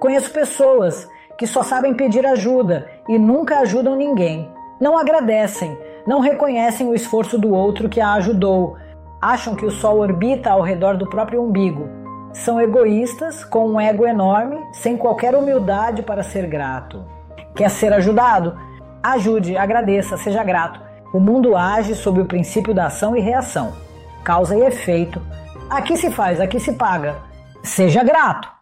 Conheço pessoas que só sabem pedir ajuda e nunca ajudam ninguém. Não agradecem, não reconhecem o esforço do outro que a ajudou, acham que o sol orbita ao redor do próprio umbigo. São egoístas, com um ego enorme, sem qualquer humildade para ser grato. Quer ser ajudado? Ajude, agradeça, seja grato. O mundo age sob o princípio da ação e reação, causa e efeito. Aqui se faz, aqui se paga. Seja grato.